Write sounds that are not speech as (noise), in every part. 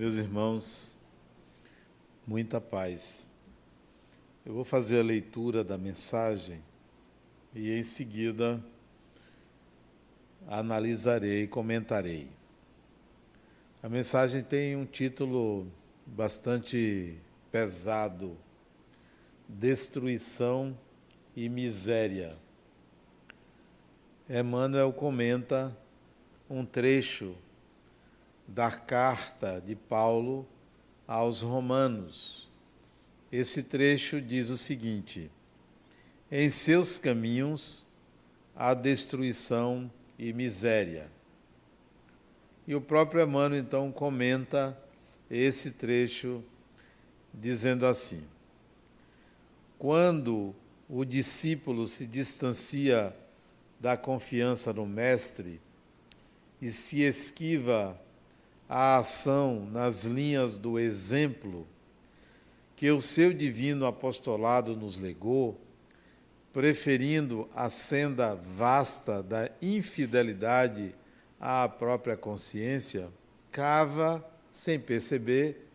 Meus irmãos, muita paz. Eu vou fazer a leitura da mensagem e em seguida analisarei e comentarei. A mensagem tem um título bastante pesado: Destruição e Miséria. Emmanuel comenta um trecho da carta de Paulo aos Romanos. Esse trecho diz o seguinte: Em seus caminhos há destruição e miséria. E o próprio Emmanuel então comenta esse trecho dizendo assim: Quando o discípulo se distancia da confiança no mestre e se esquiva a ação nas linhas do exemplo que o seu divino apostolado nos legou, preferindo a senda vasta da infidelidade à própria consciência, cava, sem perceber,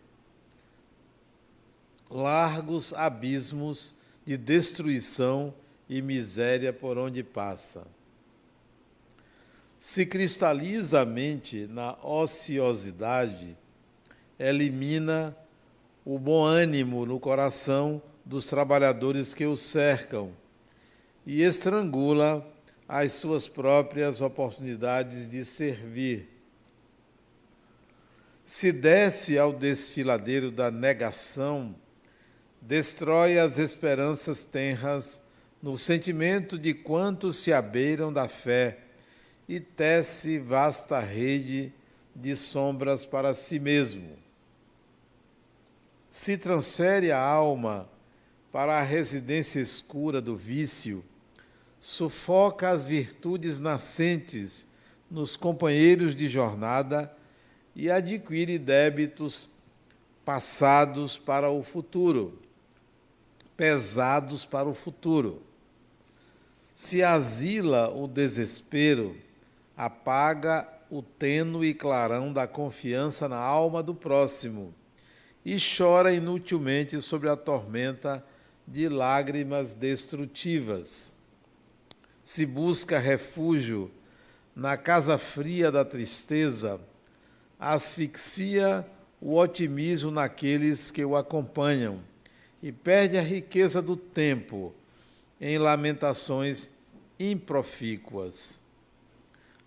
largos abismos de destruição e miséria por onde passa se cristaliza a mente na ociosidade, elimina o bom ânimo no coração dos trabalhadores que o cercam e estrangula as suas próprias oportunidades de servir. Se desce ao desfiladeiro da negação, destrói as esperanças tenras no sentimento de quantos se abeiram da fé e tece vasta rede de sombras para si mesmo. Se transfere a alma para a residência escura do vício, sufoca as virtudes nascentes nos companheiros de jornada e adquire débitos passados para o futuro, pesados para o futuro. Se asila o desespero, apaga o tênue clarão da confiança na alma do próximo e chora inutilmente sobre a tormenta de lágrimas destrutivas. Se busca refúgio na casa fria da tristeza, asfixia o otimismo naqueles que o acompanham e perde a riqueza do tempo em lamentações improfícuas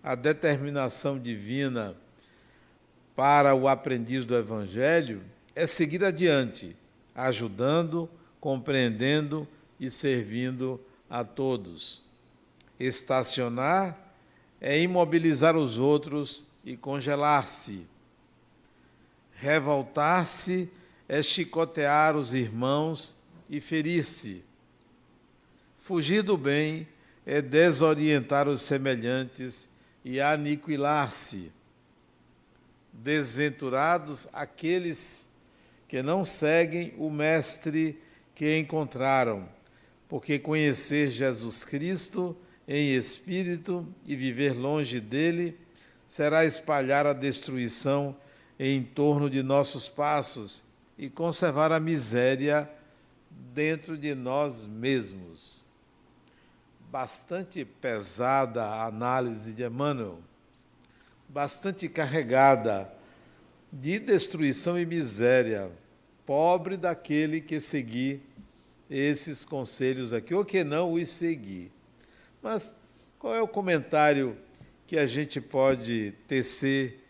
a determinação divina para o aprendiz do Evangelho é seguir adiante, ajudando, compreendendo e servindo a todos. Estacionar é imobilizar os outros e congelar-se. Revoltar-se é chicotear os irmãos e ferir-se. Fugir do bem é desorientar os semelhantes e aniquilar-se. Desventurados aqueles que não seguem o Mestre que encontraram, porque conhecer Jesus Cristo em espírito e viver longe dele será espalhar a destruição em torno de nossos passos e conservar a miséria dentro de nós mesmos bastante pesada a análise de Emmanuel, bastante carregada de destruição e miséria, pobre daquele que seguir esses conselhos aqui, ou que não os seguir. Mas qual é o comentário que a gente pode tecer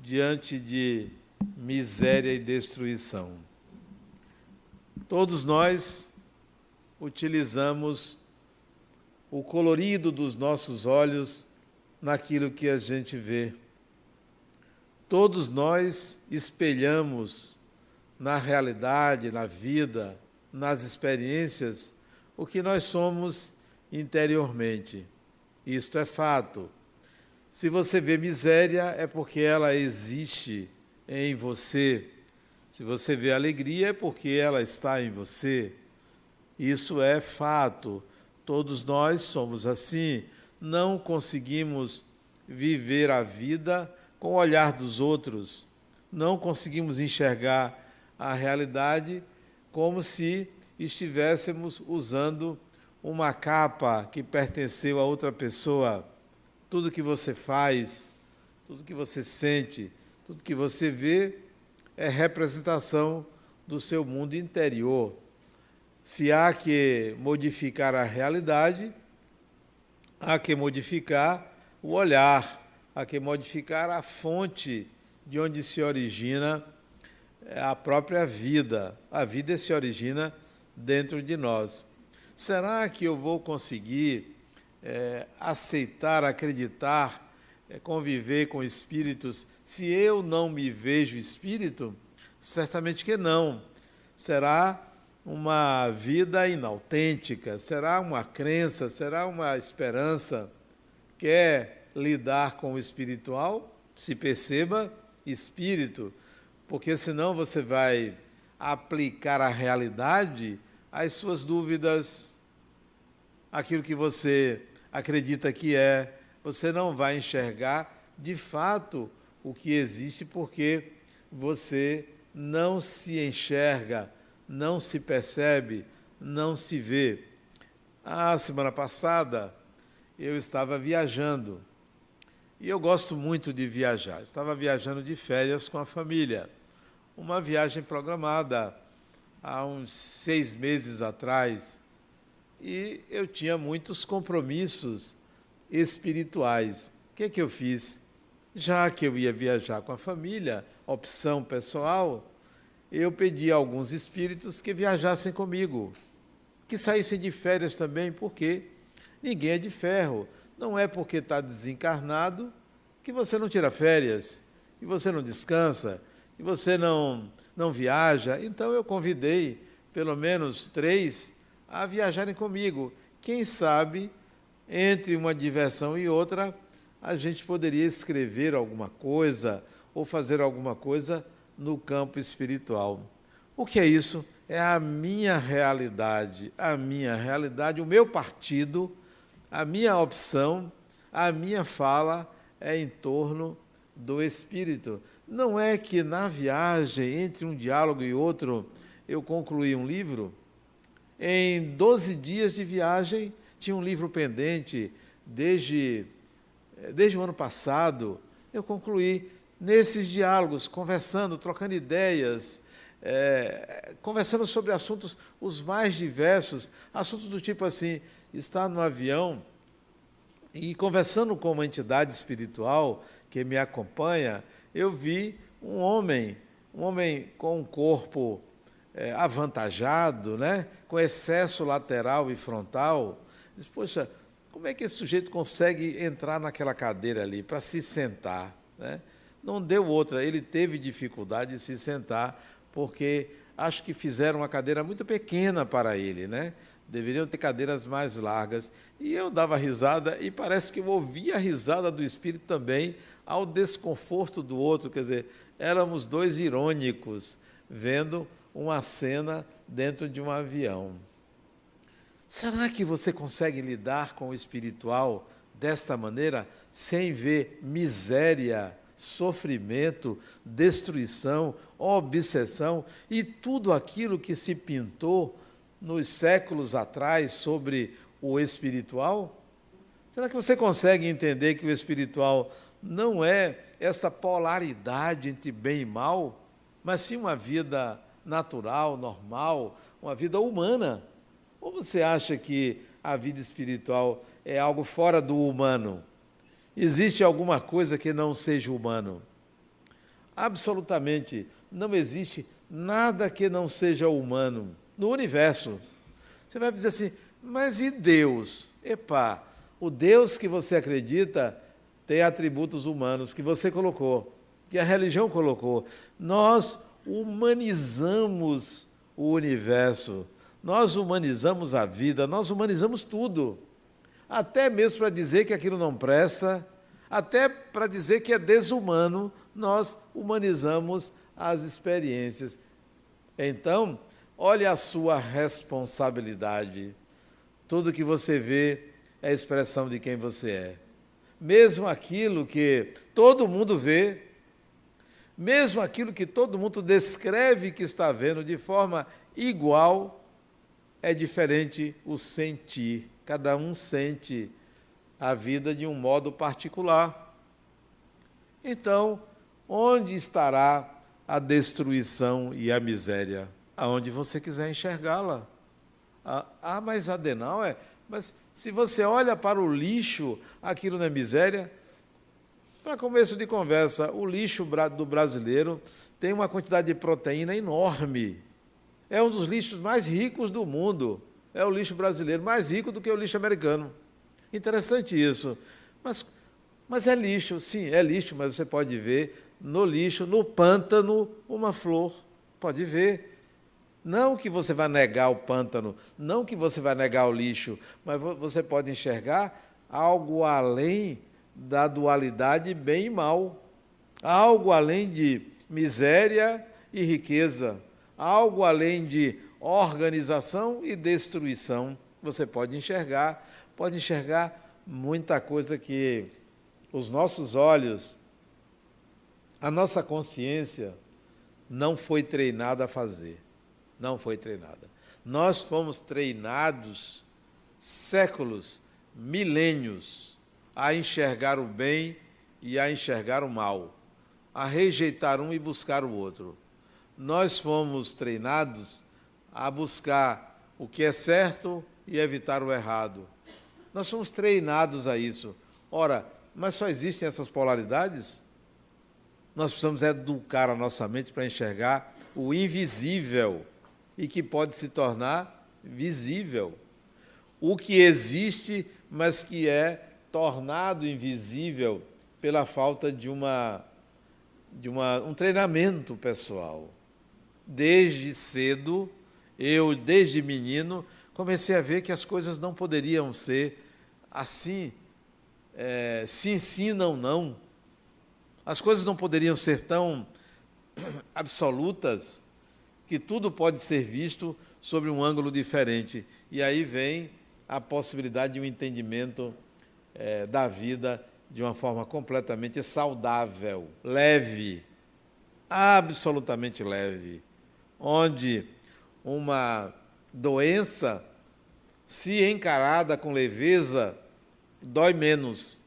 diante de miséria e destruição? Todos nós utilizamos o colorido dos nossos olhos naquilo que a gente vê. Todos nós espelhamos na realidade, na vida, nas experiências, o que nós somos interiormente. Isto é fato. Se você vê miséria, é porque ela existe em você. Se você vê alegria, é porque ela está em você. Isso é fato. Todos nós somos assim, não conseguimos viver a vida com o olhar dos outros, não conseguimos enxergar a realidade como se estivéssemos usando uma capa que pertenceu a outra pessoa. Tudo que você faz, tudo que você sente, tudo que você vê é representação do seu mundo interior. Se há que modificar a realidade, há que modificar o olhar, há que modificar a fonte de onde se origina a própria vida. A vida se origina dentro de nós. Será que eu vou conseguir é, aceitar, acreditar, é, conviver com espíritos se eu não me vejo espírito? Certamente que não. Será uma vida inautêntica, será uma crença, será uma esperança. Quer lidar com o espiritual? Se perceba espírito, porque senão você vai aplicar à realidade as suas dúvidas, aquilo que você acredita que é, você não vai enxergar de fato o que existe porque você não se enxerga, não se percebe, não se vê. A semana passada eu estava viajando e eu gosto muito de viajar. Estava viajando de férias com a família. Uma viagem programada há uns seis meses atrás. E eu tinha muitos compromissos espirituais. O que, é que eu fiz? Já que eu ia viajar com a família, opção pessoal, eu pedi a alguns espíritos que viajassem comigo, que saíssem de férias também, porque ninguém é de ferro. Não é porque está desencarnado que você não tira férias, que você não descansa, que você não, não viaja. Então eu convidei pelo menos três a viajarem comigo. Quem sabe, entre uma diversão e outra, a gente poderia escrever alguma coisa ou fazer alguma coisa no campo espiritual. O que é isso? É a minha realidade, a minha realidade, o meu partido a minha opção, a minha fala é em torno do espírito. Não é que na viagem, entre um diálogo e outro, eu concluí um livro. Em 12 dias de viagem, tinha um livro pendente desde, desde o ano passado. Eu concluí nesses diálogos, conversando, trocando ideias, é, conversando sobre assuntos os mais diversos, assuntos do tipo assim: estar no avião e conversando com uma entidade espiritual que me acompanha, eu vi um homem, um homem com um corpo é, avantajado, né? com excesso lateral e frontal. Diz, poxa, como é que esse sujeito consegue entrar naquela cadeira ali para se sentar? Né? Não deu outra, ele teve dificuldade de se sentar, porque acho que fizeram uma cadeira muito pequena para ele, né? deveriam ter cadeiras mais largas. E eu dava risada e parece que eu ouvia a risada do espírito também ao desconforto do outro, quer dizer, éramos dois irônicos vendo uma cena dentro de um avião. Será que você consegue lidar com o espiritual desta maneira, sem ver miséria, sofrimento, destruição, obsessão e tudo aquilo que se pintou nos séculos atrás sobre o espiritual? Será que você consegue entender que o espiritual não é essa polaridade entre bem e mal, mas sim uma vida natural, normal, uma vida humana? Ou você acha que a vida espiritual é algo fora do humano? Existe alguma coisa que não seja humano? Absolutamente não existe nada que não seja humano no universo. Você vai dizer assim, mas e Deus? Epá, o Deus que você acredita tem atributos humanos que você colocou, que a religião colocou. Nós humanizamos o universo, nós humanizamos a vida, nós humanizamos tudo. Até mesmo para dizer que aquilo não presta, até para dizer que é desumano, nós humanizamos as experiências. Então, Olhe a sua responsabilidade. Tudo que você vê é expressão de quem você é. Mesmo aquilo que todo mundo vê, Mesmo aquilo que todo mundo descreve que está vendo de forma igual, é diferente o sentir. Cada um sente a vida de um modo particular. Então, onde estará a destruição e a miséria? Aonde você quiser enxergá-la. Ah, ah, mas Adenal é. Mas se você olha para o lixo, aquilo não é miséria? Para começo de conversa, o lixo do brasileiro tem uma quantidade de proteína enorme. É um dos lixos mais ricos do mundo. É o lixo brasileiro mais rico do que o lixo americano. Interessante isso. Mas, mas é lixo, sim, é lixo, mas você pode ver no lixo, no pântano, uma flor. Pode ver. Não que você vai negar o pântano, não que você vai negar o lixo, mas você pode enxergar algo além da dualidade bem e mal, algo além de miséria e riqueza, algo além de organização e destruição. Você pode enxergar, pode enxergar muita coisa que os nossos olhos a nossa consciência não foi treinada a fazer. Não foi treinada. Nós fomos treinados séculos, milênios, a enxergar o bem e a enxergar o mal, a rejeitar um e buscar o outro. Nós fomos treinados a buscar o que é certo e evitar o errado. Nós somos treinados a isso. Ora, mas só existem essas polaridades? Nós precisamos educar a nossa mente para enxergar o invisível e que pode se tornar visível. O que existe, mas que é tornado invisível pela falta de uma de uma, um treinamento pessoal. Desde cedo, eu, desde menino, comecei a ver que as coisas não poderiam ser assim, é, se ensinam não, as coisas não poderiam ser tão (clears throat) absolutas que tudo pode ser visto sobre um ângulo diferente. E aí vem a possibilidade de um entendimento é, da vida de uma forma completamente saudável, leve, absolutamente leve, onde uma doença, se encarada com leveza, dói menos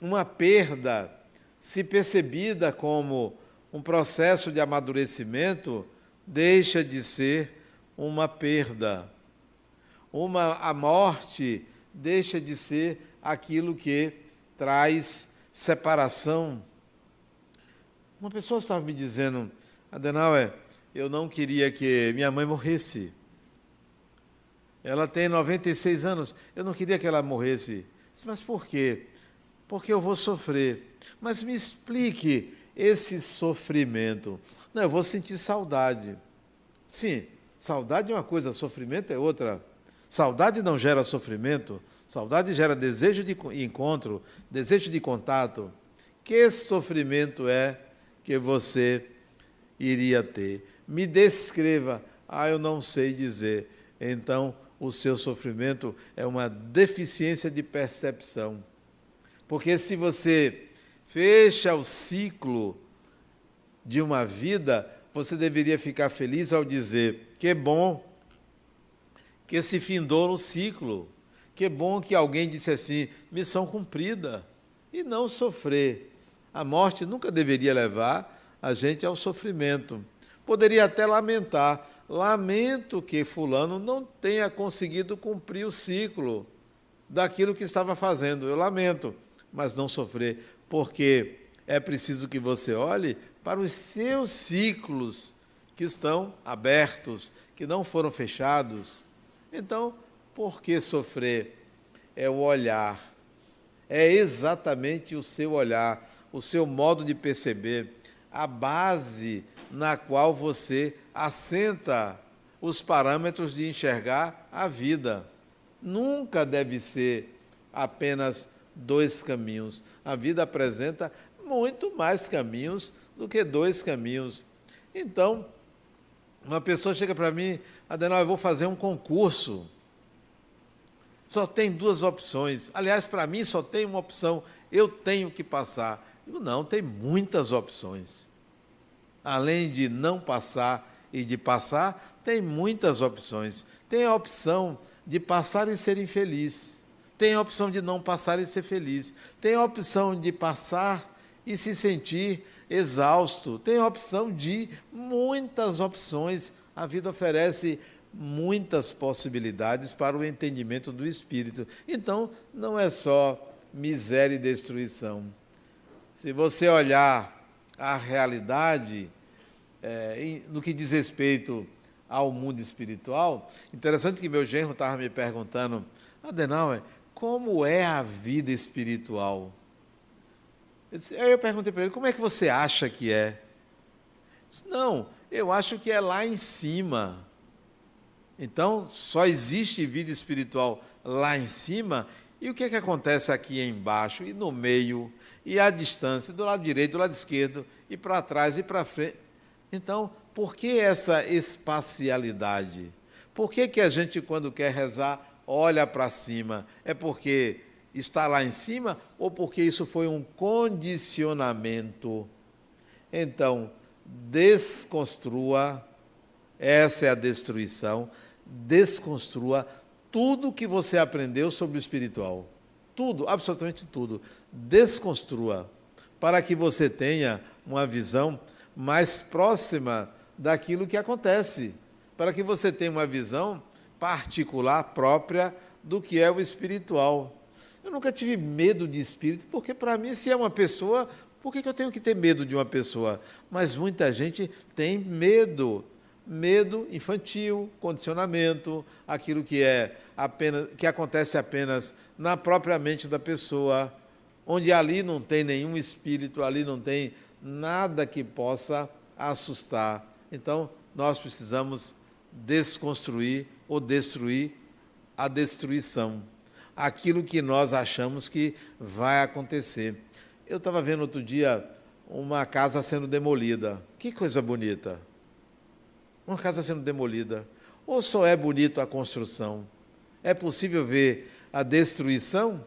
uma perda, se percebida como um processo de amadurecimento, deixa de ser uma perda. Uma a morte deixa de ser aquilo que traz separação. Uma pessoa estava me dizendo, Adenauer, eu não queria que minha mãe morresse. Ela tem 96 anos, eu não queria que ela morresse. Mas por quê? porque eu vou sofrer. Mas me explique esse sofrimento. Não, eu vou sentir saudade. Sim, saudade é uma coisa, sofrimento é outra. Saudade não gera sofrimento, saudade gera desejo de encontro, desejo de contato. Que sofrimento é que você iria ter? Me descreva. Ah, eu não sei dizer. Então, o seu sofrimento é uma deficiência de percepção. Porque se você fecha o ciclo de uma vida, você deveria ficar feliz ao dizer: que bom que se findou no ciclo, que bom que alguém disse assim, missão cumprida, e não sofrer. A morte nunca deveria levar a gente ao sofrimento. Poderia até lamentar, lamento que fulano não tenha conseguido cumprir o ciclo daquilo que estava fazendo. Eu lamento mas não sofrer, porque é preciso que você olhe para os seus ciclos que estão abertos, que não foram fechados. Então, por que sofrer? É o olhar, é exatamente o seu olhar, o seu modo de perceber, a base na qual você assenta os parâmetros de enxergar a vida. Nunca deve ser apenas dois caminhos. A vida apresenta muito mais caminhos do que dois caminhos. Então, uma pessoa chega para mim, Adenal, eu vou fazer um concurso. Só tem duas opções. Aliás, para mim só tem uma opção. Eu tenho que passar. Digo, não, tem muitas opções. Além de não passar e de passar, tem muitas opções. Tem a opção de passar e ser infeliz. Tem a opção de não passar e ser feliz. Tem a opção de passar e se sentir exausto. Tem a opção de muitas opções. A vida oferece muitas possibilidades para o entendimento do espírito. Então, não é só miséria e destruição. Se você olhar a realidade é, no que diz respeito ao mundo espiritual, interessante que meu genro estava me perguntando, Adenauer, como é a vida espiritual? Eu disse, aí eu perguntei para ele, como é que você acha que é? Disse, não, eu acho que é lá em cima. Então, só existe vida espiritual lá em cima, e o que, é que acontece aqui embaixo, e no meio, e à distância, do lado direito, do lado esquerdo, e para trás e para frente? Então, por que essa espacialidade? Por que, que a gente, quando quer rezar, olha para cima? É porque está lá em cima ou porque isso foi um condicionamento? Então, desconstrua, essa é a destruição, desconstrua tudo que você aprendeu sobre o espiritual. Tudo, absolutamente tudo. Desconstrua para que você tenha uma visão mais próxima daquilo que acontece, para que você tenha uma visão particular própria do que é o espiritual. Eu nunca tive medo de espírito, porque para mim, se é uma pessoa, por que eu tenho que ter medo de uma pessoa? Mas muita gente tem medo medo infantil, condicionamento, aquilo que é apenas que acontece apenas na própria mente da pessoa, onde ali não tem nenhum espírito, ali não tem nada que possa assustar. Então, nós precisamos desconstruir ou destruir a destruição, aquilo que nós achamos que vai acontecer. Eu estava vendo outro dia uma casa sendo demolida. Que coisa bonita! Uma casa sendo demolida. Ou só é bonito a construção? É possível ver a destruição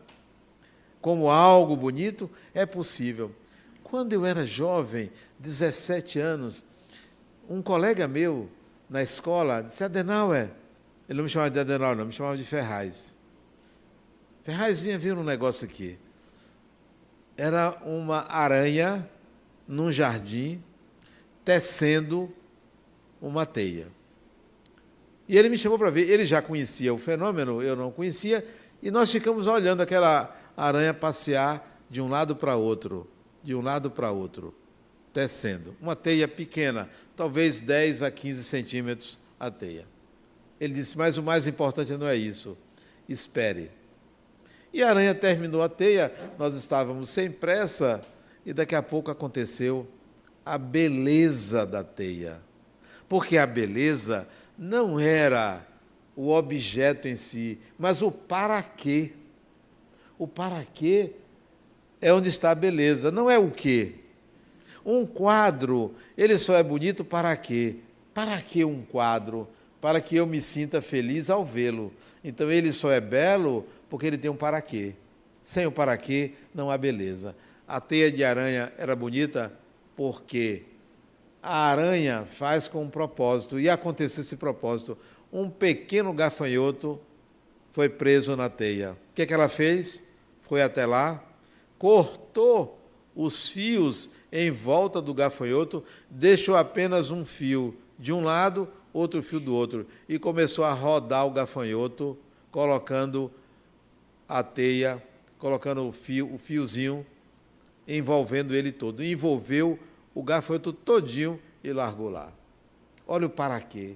como algo bonito? É possível. Quando eu era jovem, 17 anos, um colega meu na escola disse: Adenauer, ele não me chamava de Adenauer, não, me chamava de Ferraz. Ferraz vinha vir um negócio aqui. Era uma aranha num jardim tecendo uma teia. E ele me chamou para ver. Ele já conhecia o fenômeno, eu não conhecia, e nós ficamos olhando aquela aranha passear de um lado para outro, de um lado para outro, tecendo. Uma teia pequena, talvez 10 a 15 centímetros a teia. Ele disse: Mas o mais importante não é isso. Espere. E a aranha terminou a teia, nós estávamos sem pressa, e daqui a pouco aconteceu a beleza da teia porque a beleza não era o objeto em si, mas o para quê. O para quê é onde está a beleza, não é o quê. Um quadro, ele só é bonito para quê? Para que um quadro? Para que eu me sinta feliz ao vê-lo. Então ele só é belo porque ele tem um para quê. Sem o para quê não há beleza. A teia de aranha era bonita porque a aranha faz com um propósito, e aconteceu esse propósito. Um pequeno gafanhoto foi preso na teia. O que, é que ela fez? Foi até lá, cortou os fios em volta do gafanhoto, deixou apenas um fio de um lado, outro fio do outro, e começou a rodar o gafanhoto, colocando a teia, colocando o, fio, o fiozinho, envolvendo ele todo. Envolveu o gafanhoto todinho e largou lá. Olha o para quê.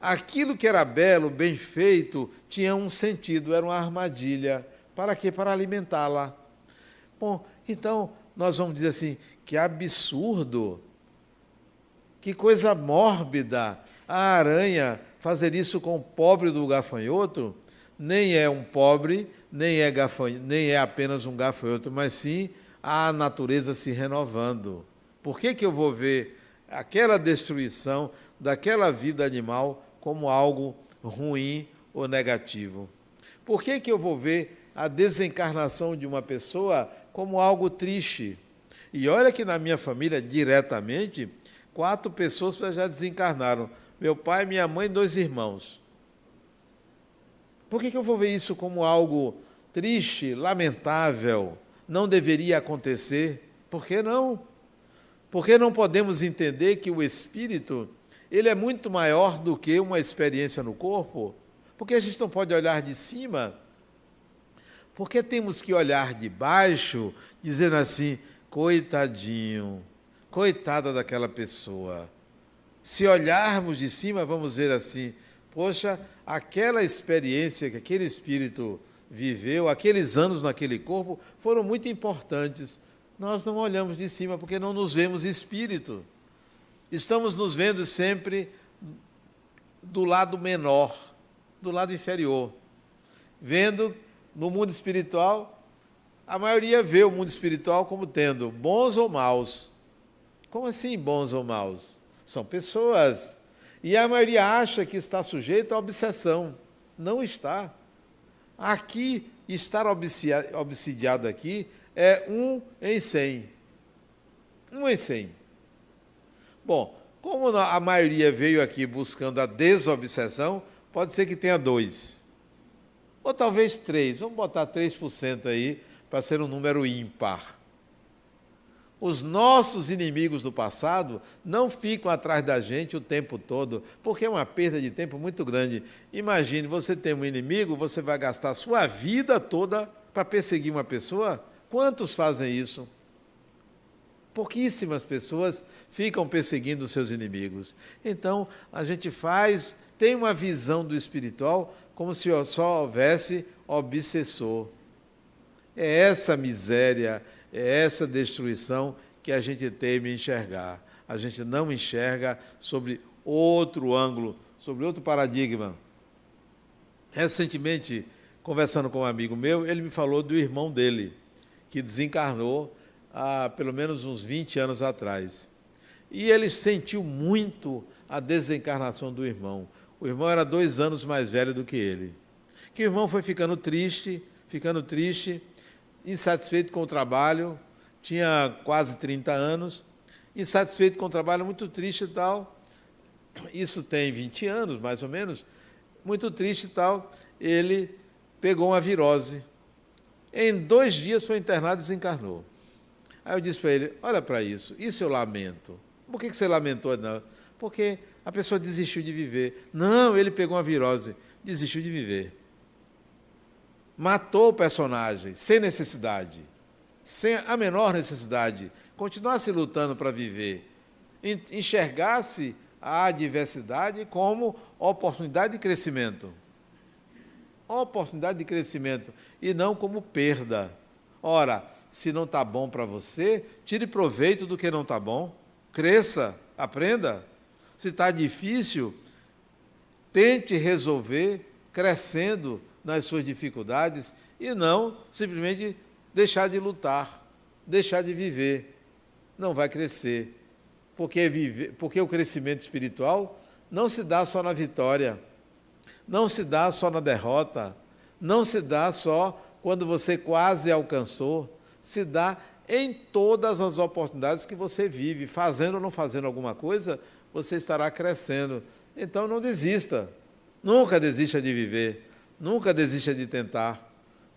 Aquilo que era belo, bem feito, tinha um sentido, era uma armadilha. Para quê? Para alimentá-la. Bom, então nós vamos dizer assim: que absurdo, que coisa mórbida a aranha fazer isso com o pobre do gafanhoto. Nem é um pobre, nem é, gafanhoto, nem é apenas um gafanhoto, mas sim a natureza se renovando. Por que, que eu vou ver aquela destruição daquela vida animal como algo ruim ou negativo? Por que, que eu vou ver a desencarnação de uma pessoa como algo triste? E olha que na minha família, diretamente, quatro pessoas já desencarnaram: meu pai, minha mãe e dois irmãos. Por que, que eu vou ver isso como algo triste, lamentável? Não deveria acontecer? Por que não? Porque não podemos entender que o espírito ele é muito maior do que uma experiência no corpo? Porque a gente não pode olhar de cima? Porque temos que olhar de baixo, dizendo assim: coitadinho, coitada daquela pessoa. Se olharmos de cima, vamos ver assim: poxa, aquela experiência que aquele espírito viveu, aqueles anos naquele corpo, foram muito importantes. Nós não olhamos de cima porque não nos vemos espírito. Estamos nos vendo sempre do lado menor, do lado inferior. Vendo no mundo espiritual, a maioria vê o mundo espiritual como tendo bons ou maus. Como assim bons ou maus? São pessoas. E a maioria acha que está sujeito à obsessão. Não está. Aqui, estar obsidiado aqui é um em cem. Um em cem. Bom, como a maioria veio aqui buscando a desobsessão, pode ser que tenha dois. Ou talvez três. Vamos botar 3% aí para ser um número ímpar. Os nossos inimigos do passado não ficam atrás da gente o tempo todo, porque é uma perda de tempo muito grande. Imagine, você tem um inimigo, você vai gastar sua vida toda para perseguir uma pessoa? Quantos fazem isso? Pouquíssimas pessoas ficam perseguindo seus inimigos. Então, a gente faz, tem uma visão do espiritual como se só houvesse obsessor. É essa miséria, é essa destruição que a gente teme enxergar. A gente não enxerga sobre outro ângulo, sobre outro paradigma. Recentemente, conversando com um amigo meu, ele me falou do irmão dele, que desencarnou há pelo menos uns 20 anos atrás. E ele sentiu muito a desencarnação do irmão. O irmão era dois anos mais velho do que ele. Que o irmão foi ficando triste, ficando triste, insatisfeito com o trabalho, tinha quase 30 anos, insatisfeito com o trabalho, muito triste e tal. Isso tem 20 anos, mais ou menos, muito triste e tal. Ele pegou uma virose. Em dois dias foi internado e desencarnou. Aí eu disse para ele: Olha para isso, isso eu lamento. Por que você lamentou? Não, porque a pessoa desistiu de viver. Não, ele pegou uma virose, desistiu de viver. Matou o personagem, sem necessidade, sem a menor necessidade. Continuasse lutando para viver. Enxergasse a adversidade como oportunidade de crescimento. Oportunidade de crescimento e não como perda. Ora, se não está bom para você, tire proveito do que não está bom, cresça, aprenda. Se está difícil, tente resolver crescendo nas suas dificuldades e não simplesmente deixar de lutar, deixar de viver. Não vai crescer. Porque, viver, porque o crescimento espiritual não se dá só na vitória, não se dá só na derrota, não se dá só quando você quase alcançou, se dá em todas as oportunidades que você vive, fazendo ou não fazendo alguma coisa, você estará crescendo. Então não desista. Nunca desista de viver, nunca desista de tentar,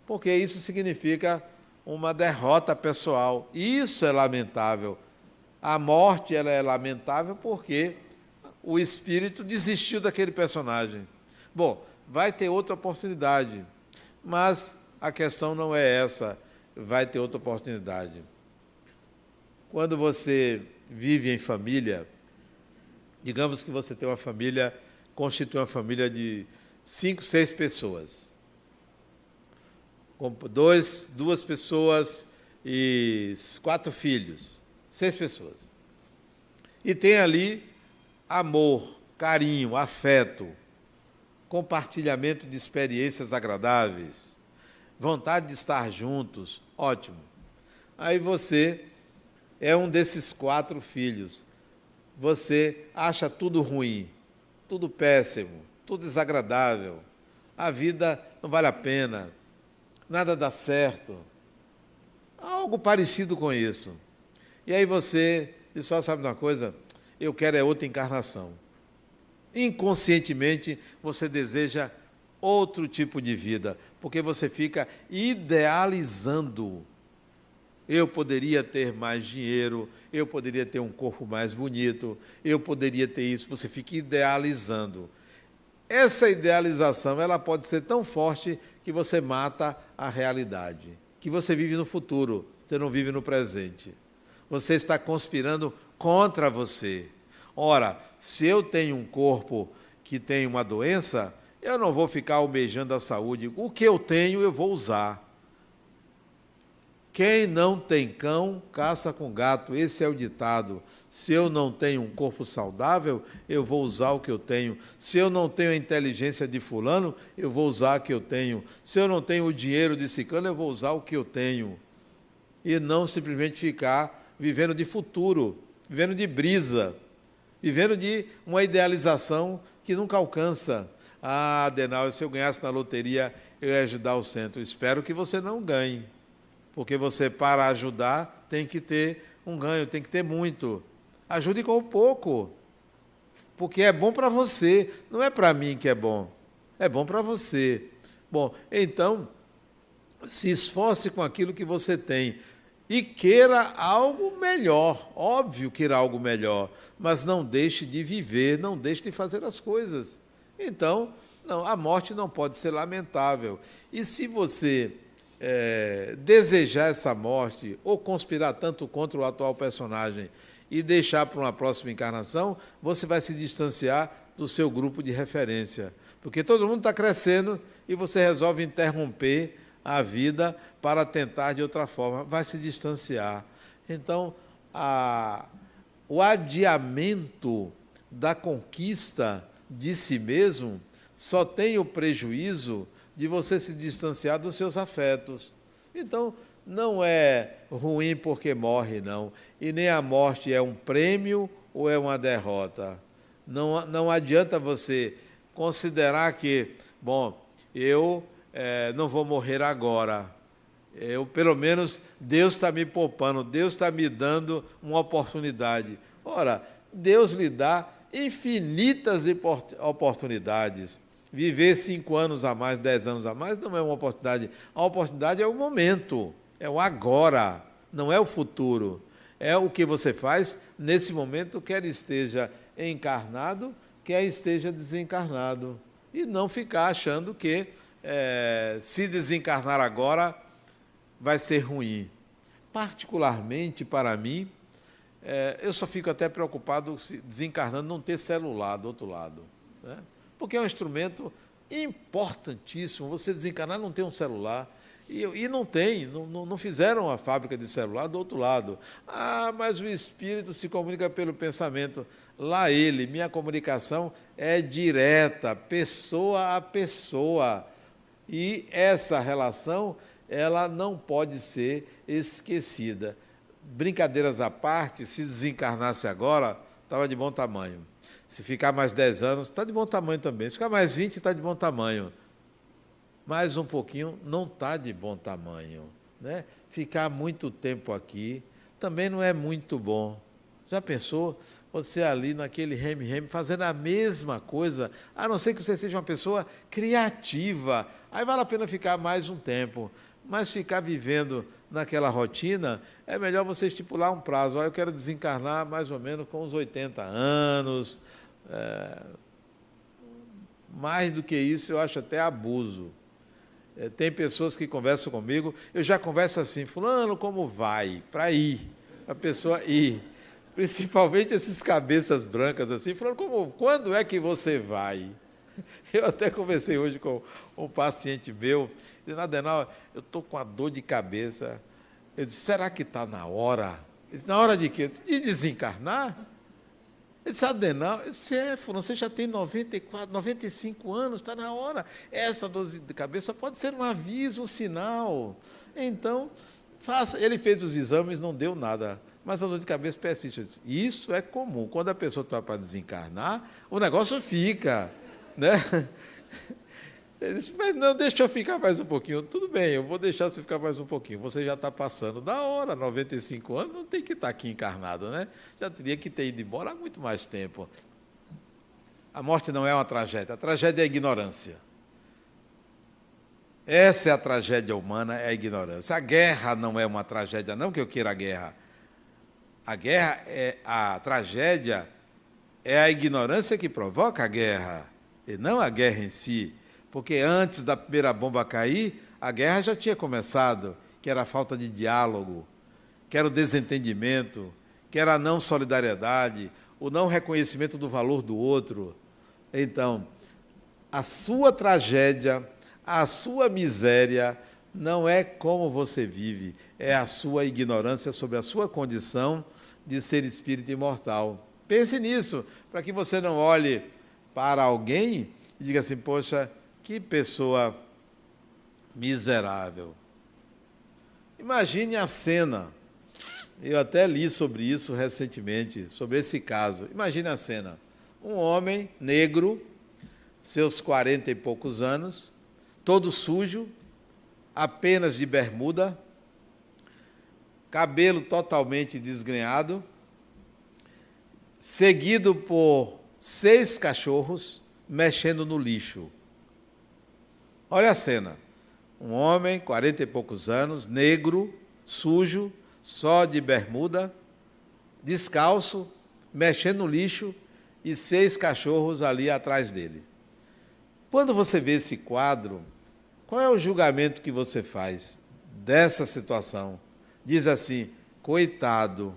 porque isso significa uma derrota pessoal. Isso é lamentável. A morte ela é lamentável porque o espírito desistiu daquele personagem. Bom, vai ter outra oportunidade, mas a questão não é essa vai ter outra oportunidade. Quando você vive em família, digamos que você tem uma família, constitui uma família de cinco, seis pessoas. Com dois, duas pessoas e quatro filhos. Seis pessoas. E tem ali amor, carinho, afeto, compartilhamento de experiências agradáveis vontade de estar juntos, ótimo. Aí você é um desses quatro filhos. Você acha tudo ruim, tudo péssimo, tudo desagradável. A vida não vale a pena, nada dá certo. Algo parecido com isso. E aí você diz só sabe uma coisa? Eu quero é outra encarnação. Inconscientemente você deseja outro tipo de vida, porque você fica idealizando. Eu poderia ter mais dinheiro, eu poderia ter um corpo mais bonito, eu poderia ter isso. Você fica idealizando. Essa idealização ela pode ser tão forte que você mata a realidade, que você vive no futuro, você não vive no presente. Você está conspirando contra você. Ora, se eu tenho um corpo que tem uma doença, eu não vou ficar almejando a saúde. O que eu tenho, eu vou usar. Quem não tem cão, caça com gato. Esse é o ditado. Se eu não tenho um corpo saudável, eu vou usar o que eu tenho. Se eu não tenho a inteligência de fulano, eu vou usar o que eu tenho. Se eu não tenho o dinheiro de ciclano, eu vou usar o que eu tenho. E não simplesmente ficar vivendo de futuro, vivendo de brisa, vivendo de uma idealização que nunca alcança. Ah, Adenal, se eu ganhasse na loteria, eu ia ajudar o centro. Espero que você não ganhe, porque você, para ajudar, tem que ter um ganho, tem que ter muito. Ajude com pouco, porque é bom para você, não é para mim que é bom, é bom para você. Bom, então, se esforce com aquilo que você tem e queira algo melhor, óbvio queira algo melhor, mas não deixe de viver, não deixe de fazer as coisas. Então, não, a morte não pode ser lamentável. E se você é, desejar essa morte ou conspirar tanto contra o atual personagem e deixar para uma próxima encarnação, você vai se distanciar do seu grupo de referência. Porque todo mundo está crescendo e você resolve interromper a vida para tentar de outra forma, vai se distanciar. Então, a, o adiamento da conquista de si mesmo só tem o prejuízo de você se distanciar dos seus afetos. Então, não é ruim porque morre, não. E nem a morte é um prêmio ou é uma derrota. Não, não adianta você considerar que, bom, eu é, não vou morrer agora. Eu, pelo menos, Deus está me poupando, Deus está me dando uma oportunidade. Ora, Deus lhe dá infinitas oportunidades. Viver cinco anos a mais, dez anos a mais, não é uma oportunidade. A oportunidade é o momento, é o agora, não é o futuro. É o que você faz nesse momento, quer esteja encarnado, quer esteja desencarnado. E não ficar achando que é, se desencarnar agora vai ser ruim. Particularmente para mim, é, eu só fico até preocupado se desencarnando não ter celular do outro lado. Né? Porque é um instrumento importantíssimo. Você desencarnar não tem um celular. E, e não tem, não, não, fizeram a fábrica de celular do outro lado. Ah, mas o espírito se comunica pelo pensamento. Lá ele, minha comunicação é direta, pessoa a pessoa. E essa relação, ela não pode ser esquecida brincadeiras à parte, se desencarnasse agora, estava de bom tamanho. Se ficar mais 10 anos, está de bom tamanho também. Se ficar mais 20, está de bom tamanho. Mais um pouquinho, não está de bom tamanho. Né? Ficar muito tempo aqui também não é muito bom. Já pensou? Você ali naquele reme-reme fazendo a mesma coisa, a não ser que você seja uma pessoa criativa. Aí vale a pena ficar mais um tempo. Mas ficar vivendo naquela rotina, é melhor você estipular um prazo. Eu quero desencarnar mais ou menos com uns 80 anos. É, mais do que isso, eu acho até abuso. É, tem pessoas que conversam comigo, eu já converso assim, fulano, como vai? Para ir, a pessoa ir. (laughs) Principalmente esses cabeças brancas assim, falando, como, quando é que você vai? (laughs) Eu até conversei hoje com um paciente meu, dizendo, Adenal, eu estou com a dor de cabeça. Eu disse, será que está na hora? Ele disse, na hora de quê? Disse, de desencarnar? Ele disse, Adenal, eu disse, é, você já tem 94, 95 anos, está na hora. Essa dor de cabeça pode ser um aviso, um sinal. Então, faça. Ele fez os exames, não deu nada mas a dor de cabeça persiste. Isso é comum. Quando a pessoa está para desencarnar, o negócio fica. Né? Ele disse, mas não, deixa eu ficar mais um pouquinho. Tudo bem, eu vou deixar você ficar mais um pouquinho. Você já está passando da hora, 95 anos, não tem que estar tá aqui encarnado, né? Já teria que ter ido embora há muito mais tempo. A morte não é uma tragédia, a tragédia é a ignorância. Essa é a tragédia humana, é a ignorância. A guerra não é uma tragédia, não que eu queira a guerra. A guerra é a tragédia é a ignorância que provoca a guerra, e não a guerra em si. Porque antes da primeira bomba cair, a guerra já tinha começado, que era a falta de diálogo, que era o desentendimento, que era a não solidariedade, o não reconhecimento do valor do outro. Então, a sua tragédia, a sua miséria, não é como você vive, é a sua ignorância sobre a sua condição de ser espírito imortal. Pense nisso, para que você não olhe para alguém e diga assim: poxa, que pessoa miserável. Imagine a cena. Eu até li sobre isso recentemente, sobre esse caso. Imagine a cena. Um homem negro, seus quarenta e poucos anos, todo sujo, apenas de bermuda, cabelo totalmente desgrenhado, seguido por seis cachorros mexendo no lixo. Olha a cena. Um homem, quarenta e poucos anos, negro, sujo, só de bermuda, descalço, mexendo no lixo e seis cachorros ali atrás dele. Quando você vê esse quadro, qual é o julgamento que você faz dessa situação? Diz assim: coitado,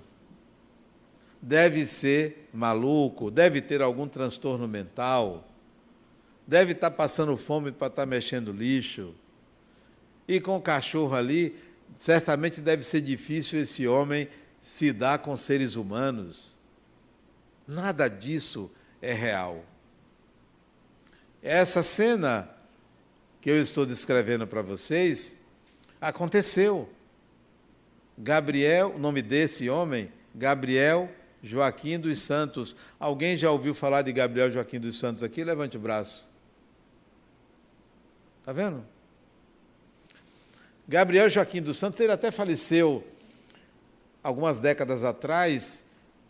deve ser maluco, deve ter algum transtorno mental, deve estar passando fome para estar mexendo lixo. E com o cachorro ali, certamente deve ser difícil esse homem se dar com seres humanos. Nada disso é real. Essa cena que eu estou descrevendo para vocês aconteceu. Gabriel, o nome desse homem, Gabriel Joaquim dos Santos. Alguém já ouviu falar de Gabriel Joaquim dos Santos aqui? Levante o braço. Está vendo? Gabriel Joaquim dos Santos, ele até faleceu algumas décadas atrás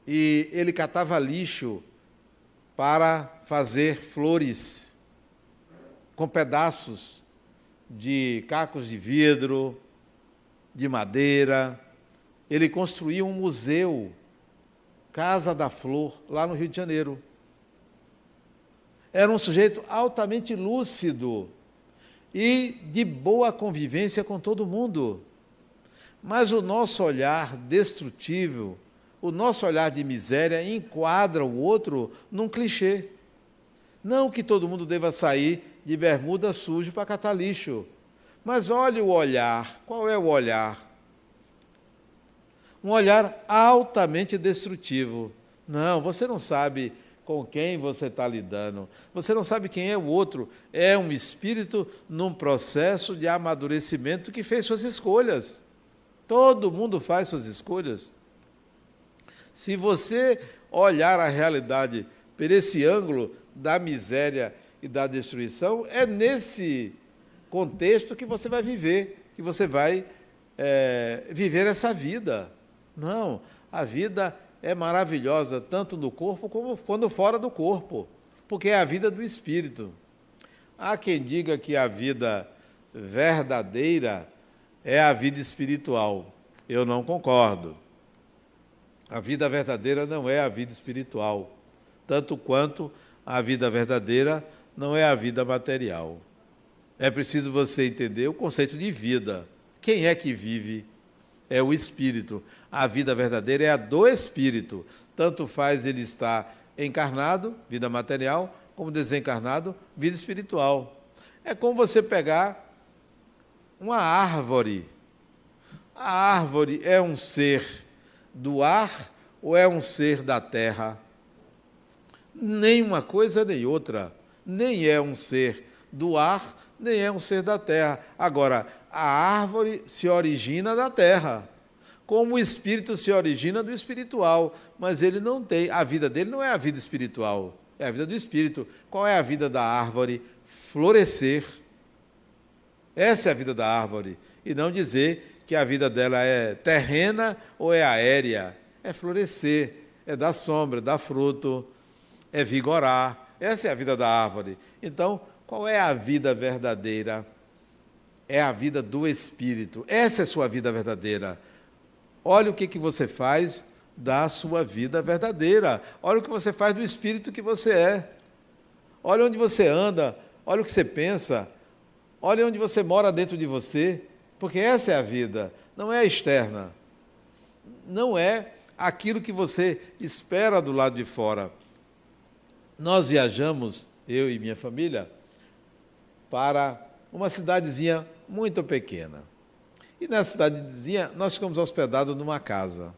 e ele catava lixo para fazer flores com pedaços de cacos de vidro, de madeira. Ele construía um museu Casa da Flor, lá no Rio de Janeiro. Era um sujeito altamente lúcido e de boa convivência com todo mundo. Mas o nosso olhar destrutivo, o nosso olhar de miséria enquadra o outro num clichê. Não que todo mundo deva sair de bermuda sujo para catar lixo. Mas olhe o olhar. Qual é o olhar? um olhar altamente destrutivo. Não, você não sabe com quem você está lidando, você não sabe quem é o outro. É um espírito num processo de amadurecimento que fez suas escolhas. Todo mundo faz suas escolhas. Se você olhar a realidade por esse ângulo da miséria e da destruição, é nesse contexto que você vai viver, que você vai é, viver essa vida. Não, a vida é maravilhosa tanto no corpo como quando fora do corpo, porque é a vida do espírito. Há quem diga que a vida verdadeira é a vida espiritual. Eu não concordo. A vida verdadeira não é a vida espiritual, tanto quanto a vida verdadeira não é a vida material. É preciso você entender o conceito de vida. Quem é que vive? É o espírito a vida verdadeira é a do espírito. Tanto faz ele estar encarnado, vida material, como desencarnado, vida espiritual. É como você pegar uma árvore. A árvore é um ser do ar ou é um ser da terra? Nem uma coisa nem outra. Nem é um ser do ar, nem é um ser da terra. Agora, a árvore se origina da terra como o espírito se origina do espiritual, mas ele não tem, a vida dele não é a vida espiritual, é a vida do espírito. Qual é a vida da árvore? Florescer. Essa é a vida da árvore. E não dizer que a vida dela é terrena ou é aérea. É florescer, é dar sombra, dar fruto, é vigorar. Essa é a vida da árvore. Então, qual é a vida verdadeira? É a vida do Espírito. Essa é a sua vida verdadeira. Olha o que, que você faz da sua vida verdadeira. Olha o que você faz do Espírito que você é. Olha onde você anda. Olha o que você pensa. Olha onde você mora dentro de você. Porque essa é a vida. Não é a externa. Não é aquilo que você espera do lado de fora. Nós viajamos, eu e minha família, para uma cidadezinha muito pequena. E nessa cidadezinha nós ficamos hospedados numa casa.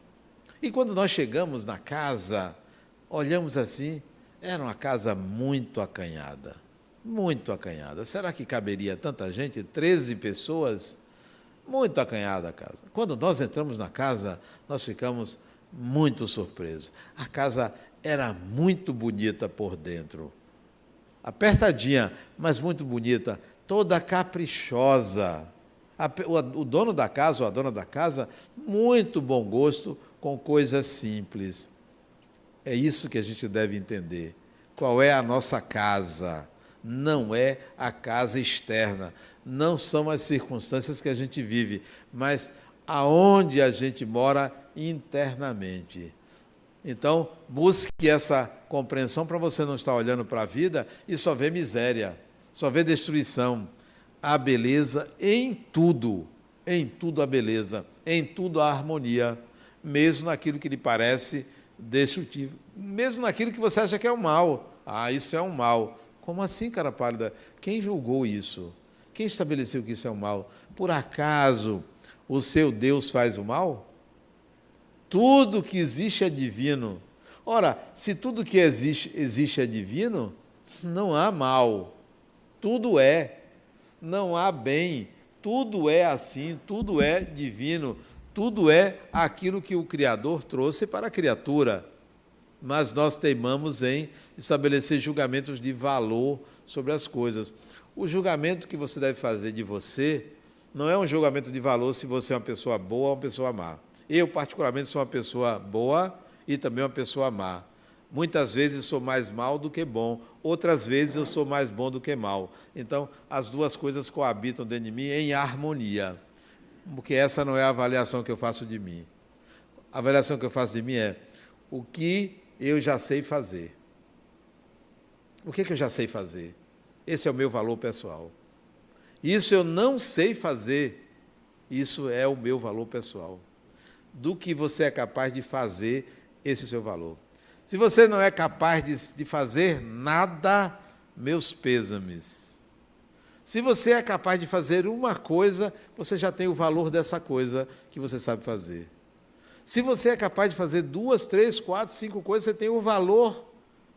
E quando nós chegamos na casa, olhamos assim, era uma casa muito acanhada. Muito acanhada. Será que caberia tanta gente? Treze pessoas? Muito acanhada a casa. Quando nós entramos na casa, nós ficamos muito surpresos. A casa era muito bonita por dentro apertadinha, mas muito bonita, toda caprichosa. o, dono da casa ou a dona da casa, muito bom gosto com coisas simples. É isso que a gente deve entender. Qual é a nossa casa? Não é a casa externa, não são as circunstâncias que a gente vive, mas aonde a gente mora internamente. Então, busque essa compreensão para você não estar olhando para a vida e só ver miséria, só ver destruição. A beleza em tudo, em tudo a beleza, em tudo a harmonia, mesmo naquilo que lhe parece destrutivo, mesmo naquilo que você acha que é o mal. Ah, isso é um mal. Como assim, cara pálida? Quem julgou isso? Quem estabeleceu que isso é um mal? Por acaso o seu Deus faz o mal? Tudo que existe é divino. Ora, se tudo que existe, existe é divino, não há mal. Tudo é. Não há bem. Tudo é assim, tudo é divino. Tudo é aquilo que o Criador trouxe para a criatura. Mas nós teimamos em estabelecer julgamentos de valor sobre as coisas. O julgamento que você deve fazer de você não é um julgamento de valor se você é uma pessoa boa ou uma pessoa má. Eu, particularmente, sou uma pessoa boa e também uma pessoa má. Muitas vezes sou mais mal do que bom, outras vezes eu sou mais bom do que mal. Então, as duas coisas coabitam dentro de mim em harmonia. Porque essa não é a avaliação que eu faço de mim. A avaliação que eu faço de mim é o que eu já sei fazer. O que, que eu já sei fazer? Esse é o meu valor pessoal. Isso eu não sei fazer. Isso é o meu valor pessoal do que você é capaz de fazer, esse é o seu valor. Se você não é capaz de, de fazer nada, meus pêsames. Se você é capaz de fazer uma coisa, você já tem o valor dessa coisa que você sabe fazer. Se você é capaz de fazer duas, três, quatro, cinco coisas, você tem o valor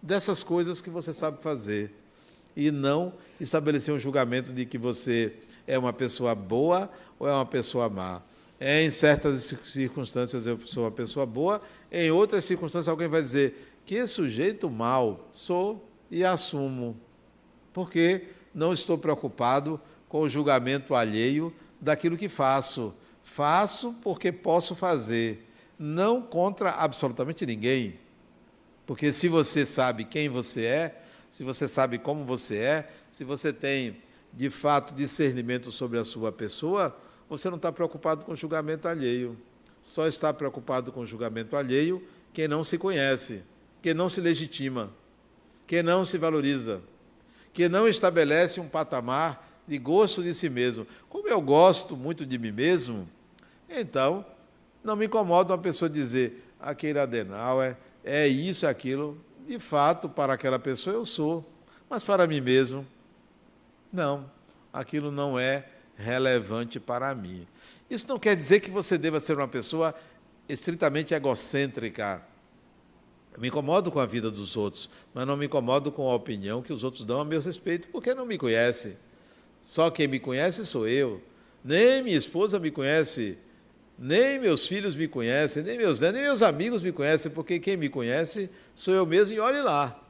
dessas coisas que você sabe fazer. E não estabelecer um julgamento de que você é uma pessoa boa ou é uma pessoa má. É, em certas circunstâncias eu sou uma pessoa boa, em outras circunstâncias alguém vai dizer que sujeito mal sou e assumo, porque não estou preocupado com o julgamento alheio daquilo que faço. Faço porque posso fazer, não contra absolutamente ninguém. Porque se você sabe quem você é, se você sabe como você é, se você tem de fato discernimento sobre a sua pessoa, você não está preocupado com o julgamento alheio. Só está preocupado com o julgamento alheio quem não se conhece, quem não se legitima, quem não se valoriza, quem não estabelece um patamar de gosto de si mesmo. Como eu gosto muito de mim mesmo, então não me incomoda uma pessoa dizer aquele adenal é, é isso, é aquilo. De fato, para aquela pessoa eu sou, mas para mim mesmo, não, aquilo não é relevante para mim. Isso não quer dizer que você deva ser uma pessoa estritamente egocêntrica. Eu me incomodo com a vida dos outros, mas não me incomodo com a opinião que os outros dão a meu respeito, porque não me conhecem. Só quem me conhece sou eu. Nem minha esposa me conhece, nem meus filhos me conhecem, nem meus nem meus amigos me conhecem, porque quem me conhece sou eu mesmo e olhe lá.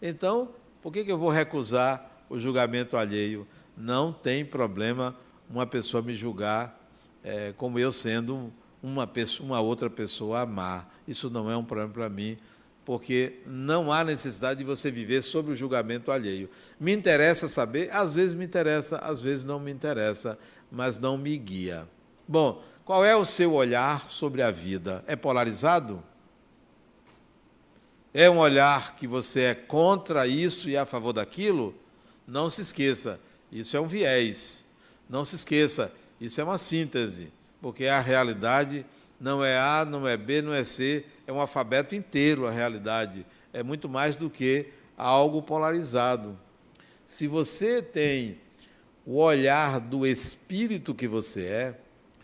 Então, por que, que eu vou recusar o julgamento alheio? Não tem problema uma pessoa me julgar é, como eu sendo uma, pessoa, uma outra pessoa amar. Isso não é um problema para mim, porque não há necessidade de você viver sob o julgamento alheio. Me interessa saber, às vezes me interessa, às vezes não me interessa, mas não me guia. Bom, qual é o seu olhar sobre a vida? É polarizado? É um olhar que você é contra isso e a favor daquilo? Não se esqueça, isso é um viés. Não se esqueça, isso é uma síntese, porque a realidade não é A, não é B, não é C, é um alfabeto inteiro a realidade. É muito mais do que algo polarizado. Se você tem o olhar do espírito que você é,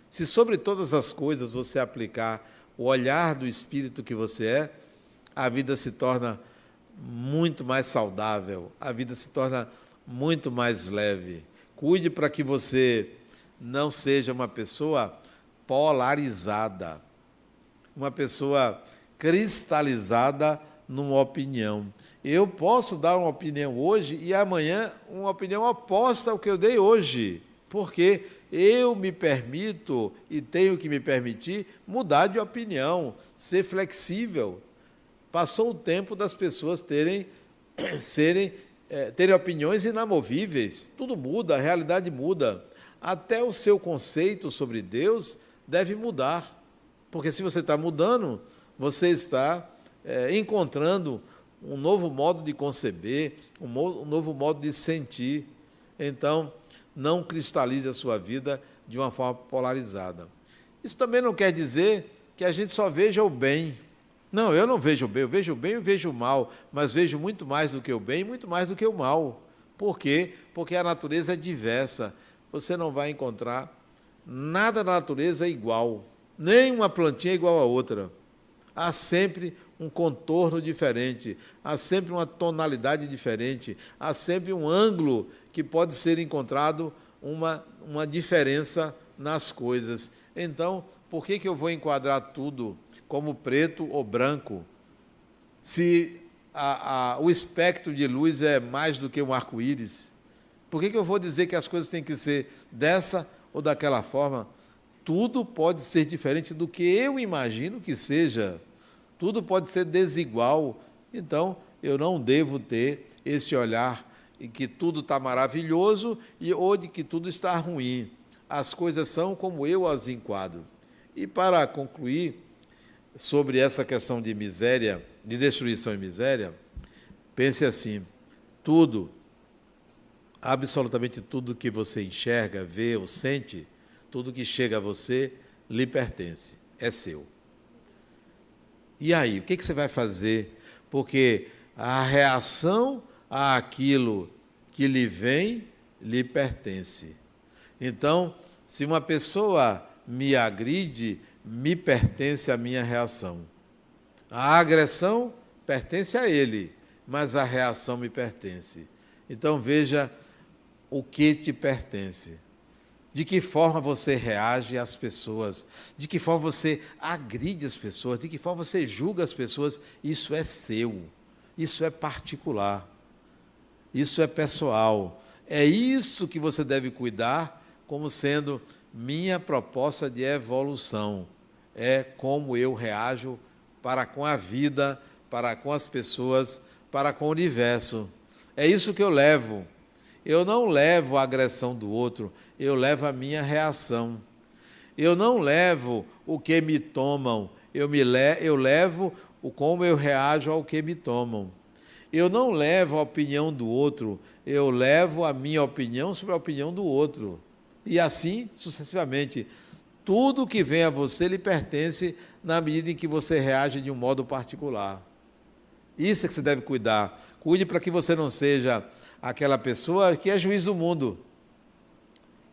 se sobre todas as coisas você aplicar o olhar do espírito que você é, a vida se torna muito mais saudável, a vida se torna muito mais leve. Cuide para que você não seja uma pessoa polarizada, uma pessoa cristalizada numa opinião. Eu posso dar uma opinião hoje e amanhã uma opinião oposta ao que eu dei hoje, porque eu me permito e tenho que me permitir mudar de opinião, ser flexível, Passou o tempo das pessoas terem, (clears throat) serem, é, terem opiniões inamovíveis. Tudo muda, a realidade muda. Até o seu conceito sobre Deus deve mudar. Porque se você está mudando, você está é, encontrando um novo modo de conceber, um, um novo modo de sentir. Então, não cristalize a sua vida de uma forma polarizada. Isso também não quer dizer que a gente só veja o bem. Não, eu não vejo o bem, eu vejo o bem e vejo o mal, mas vejo muito mais do que o bem e muito mais do que o mal. Por quê? Porque a natureza é diversa. Você não vai encontrar nada na natureza igual, nem uma plantinha igual a outra. Há sempre um contorno diferente, há sempre uma tonalidade diferente, há sempre um ângulo que pode ser encontrado uma, uma diferença nas coisas. Então, por que, que eu vou enquadrar tudo como preto ou branco, se a, a, o espectro de luz é mais do que um arco-íris? Por que, que eu vou dizer que as coisas têm que ser dessa ou daquela forma? Tudo pode ser diferente do que eu imagino que seja. Tudo pode ser desigual. Então, eu não devo ter esse olhar em que tudo está maravilhoso e ou de que tudo está ruim. As coisas são como eu as enquadro. E para concluir, sobre essa questão de miséria, de destruição e miséria, pense assim: tudo, absolutamente tudo que você enxerga, vê ou sente, tudo que chega a você lhe pertence, é seu. E aí, o que, você vai fazer? Porque a reação àquilo que lhe vem lhe pertence. Então, se uma pessoa me agride, me pertence a minha reação. A agressão pertence a ele, mas a reação me pertence. Então veja o que te pertence. De que forma você reage às pessoas, de que forma você agride as pessoas, de que forma você julga as pessoas, isso é seu, isso é particular, isso é pessoal. É isso que você deve cuidar como sendo minha proposta de evolução é como eu reajo para com a vida, para com as pessoas, para com o universo. É isso que eu levo. Eu não levo a agressão do outro, eu levo a minha reação. Eu não levo o que me tomam, eu, me le eu levo o como eu reajo ao que me tomam. Eu não levo a opinião do outro, eu levo a minha opinião sobre a opinião do outro. E assim sucessivamente. Tudo que vem a você lhe pertence na medida em que você reage de um modo particular. Isso é que você deve cuidar. Cuide para que você não seja aquela pessoa que é juiz do mundo,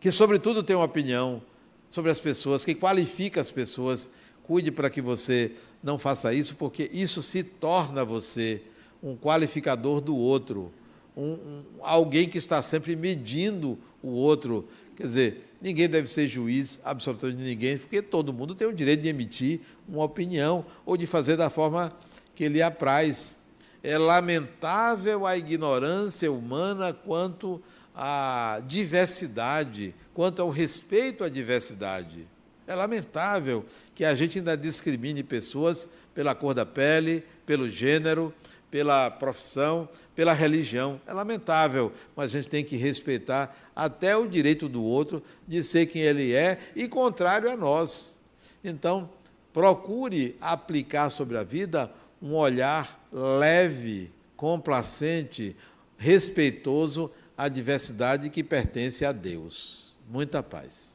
que, sobretudo, tem uma opinião sobre as pessoas, que qualifica as pessoas. Cuide para que você não faça isso, porque isso se torna você um qualificador do outro, um, um, alguém que está sempre medindo o outro. Quer dizer, Ninguém deve ser juiz, absolutamente ninguém, porque todo mundo tem o direito de emitir uma opinião ou de fazer da forma que lhe apraz. É lamentável a ignorância humana quanto à diversidade, quanto ao respeito à diversidade. É lamentável que a gente ainda discrimine pessoas pela cor da pele, pelo gênero, pela profissão, pela religião. É lamentável, mas a gente tem que respeitar até o direito do outro de ser quem ele é e contrário a nós. Então, procure aplicar sobre a vida um olhar leve, complacente, respeitoso à diversidade que pertence a Deus. Muita paz.